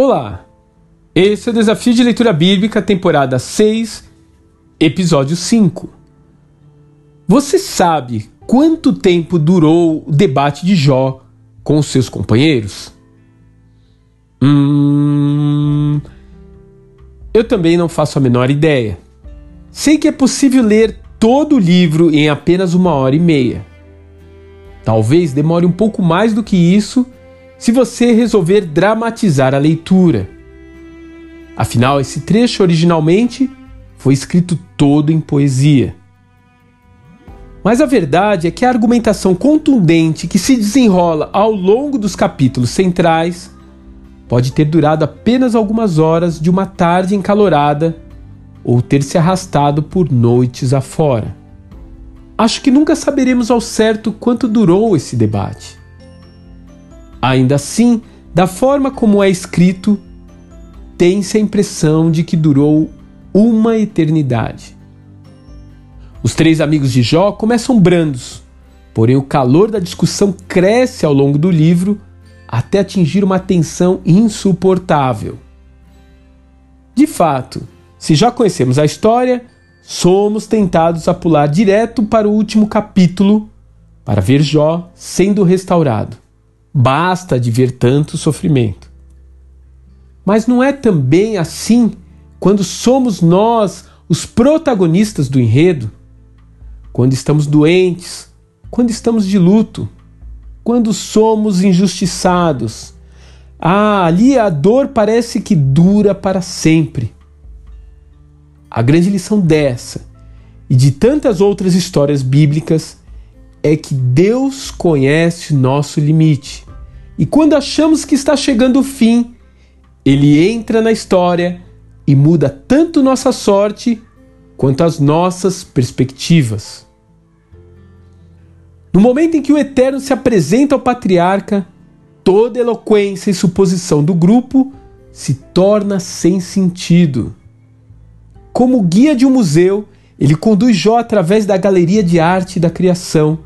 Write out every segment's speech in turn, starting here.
Olá! Esse é o Desafio de Leitura Bíblica, temporada 6, episódio 5. Você sabe quanto tempo durou o debate de Jó com seus companheiros? Hum. Eu também não faço a menor ideia. Sei que é possível ler todo o livro em apenas uma hora e meia. Talvez demore um pouco mais do que isso se você resolver dramatizar a leitura. Afinal, esse trecho originalmente foi escrito todo em poesia. Mas a verdade é que a argumentação contundente que se desenrola ao longo dos capítulos centrais pode ter durado apenas algumas horas de uma tarde encalorada ou ter se arrastado por noites afora. Acho que nunca saberemos ao certo quanto durou esse debate. Ainda assim, da forma como é escrito, tem-se a impressão de que durou uma eternidade. Os três amigos de Jó começam brandos, porém o calor da discussão cresce ao longo do livro até atingir uma tensão insuportável. De fato, se já conhecemos a história, somos tentados a pular direto para o último capítulo para ver Jó sendo restaurado. Basta de ver tanto sofrimento. Mas não é também assim quando somos nós os protagonistas do enredo? Quando estamos doentes, quando estamos de luto, quando somos injustiçados. Ah, ali a dor parece que dura para sempre. A grande lição dessa e de tantas outras histórias bíblicas é que Deus conhece nosso limite e quando achamos que está chegando o fim, ele entra na história e muda tanto nossa sorte quanto as nossas perspectivas. No momento em que o Eterno se apresenta ao patriarca, toda eloquência e suposição do grupo se torna sem sentido. Como guia de um museu, ele conduz Jó através da galeria de arte da criação,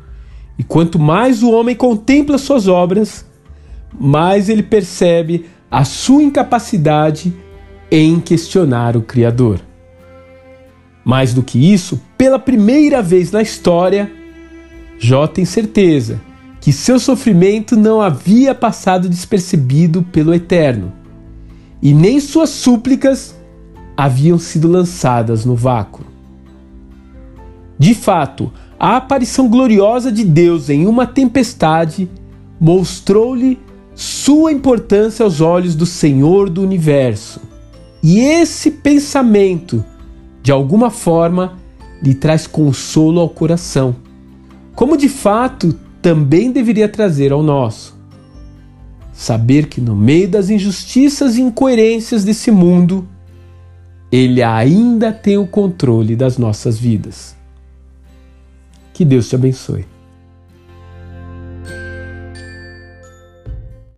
e quanto mais o homem contempla suas obras, mais ele percebe a sua incapacidade em questionar o Criador. Mais do que isso, pela primeira vez na história, Jó tem certeza que seu sofrimento não havia passado despercebido pelo Eterno, e nem suas súplicas haviam sido lançadas no vácuo. De fato, a aparição gloriosa de Deus em uma tempestade mostrou-lhe sua importância aos olhos do Senhor do universo. E esse pensamento, de alguma forma, lhe traz consolo ao coração, como de fato também deveria trazer ao nosso. Saber que no meio das injustiças e incoerências desse mundo, Ele ainda tem o controle das nossas vidas. Que Deus te abençoe.